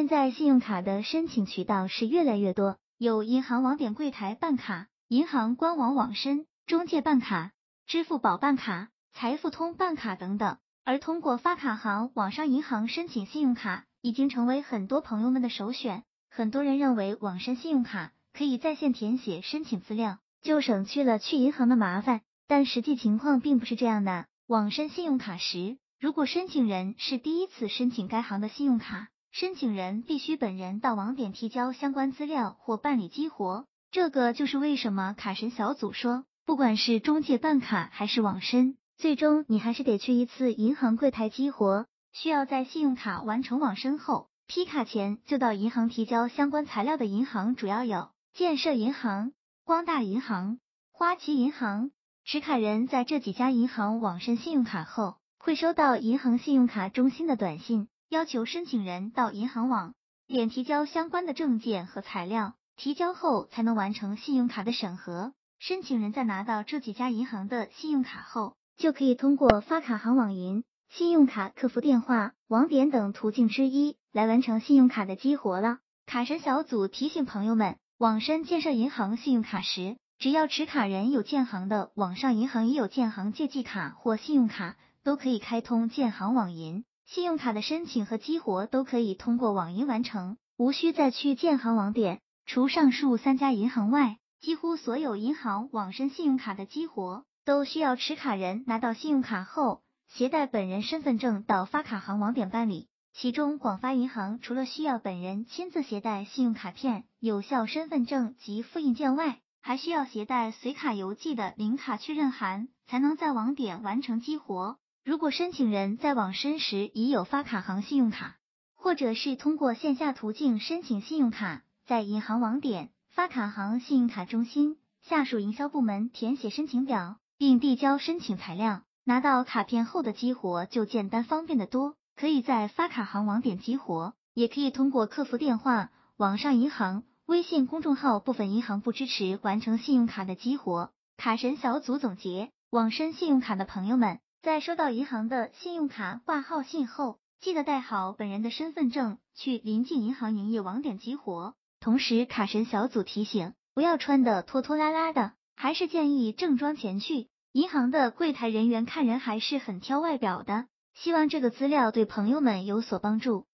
现在信用卡的申请渠道是越来越多，有银行网点柜台办卡、银行官网网申、中介办卡、支付宝办卡、财付通办卡等等。而通过发卡行网上银行申请信用卡，已经成为很多朋友们的首选。很多人认为网申信用卡可以在线填写申请资料，就省去了去银行的麻烦。但实际情况并不是这样的。网申信用卡时，如果申请人是第一次申请该行的信用卡，申请人必须本人到网点提交相关资料或办理激活。这个就是为什么卡神小组说，不管是中介办卡还是网申，最终你还是得去一次银行柜台激活。需要在信用卡完成网申后，批卡前就到银行提交相关材料的银行主要有建设银行、光大银行、花旗银行。持卡人在这几家银行网申信用卡后，会收到银行信用卡中心的短信。要求申请人到银行网点提交相关的证件和材料，提交后才能完成信用卡的审核。申请人在拿到这几家银行的信用卡后，就可以通过发卡行网银、信用卡客服电话、网点等途径之一来完成信用卡的激活了。卡神小组提醒朋友们，网申建设银行信用卡时，只要持卡人有建行的网上银行也有建行借记卡或信用卡，都可以开通建行网银。信用卡的申请和激活都可以通过网银完成，无需再去建行网点。除上述三家银行外，几乎所有银行网申信用卡的激活都需要持卡人拿到信用卡后，携带本人身份证到发卡行网点办理。其中，广发银行除了需要本人亲自携带信用卡片、有效身份证及复印件外，还需要携带随卡邮寄的领卡确认函，才能在网点完成激活。如果申请人在网申时已有发卡行信用卡，或者是通过线下途径申请信用卡，在银行网点、发卡行信用卡中心下属营销部门填写申请表，并递交申请材料，拿到卡片后的激活就简单方便的多。可以在发卡行网点激活，也可以通过客服电话、网上银行、微信公众号，部分银行不支持完成信用卡的激活。卡神小组总结：网申信用卡的朋友们。在收到银行的信用卡挂号信后，记得带好本人的身份证去临近银行营业网点激活。同时，卡神小组提醒，不要穿的拖拖拉拉的，还是建议正装前去。银行的柜台人员看人还是很挑外表的。希望这个资料对朋友们有所帮助。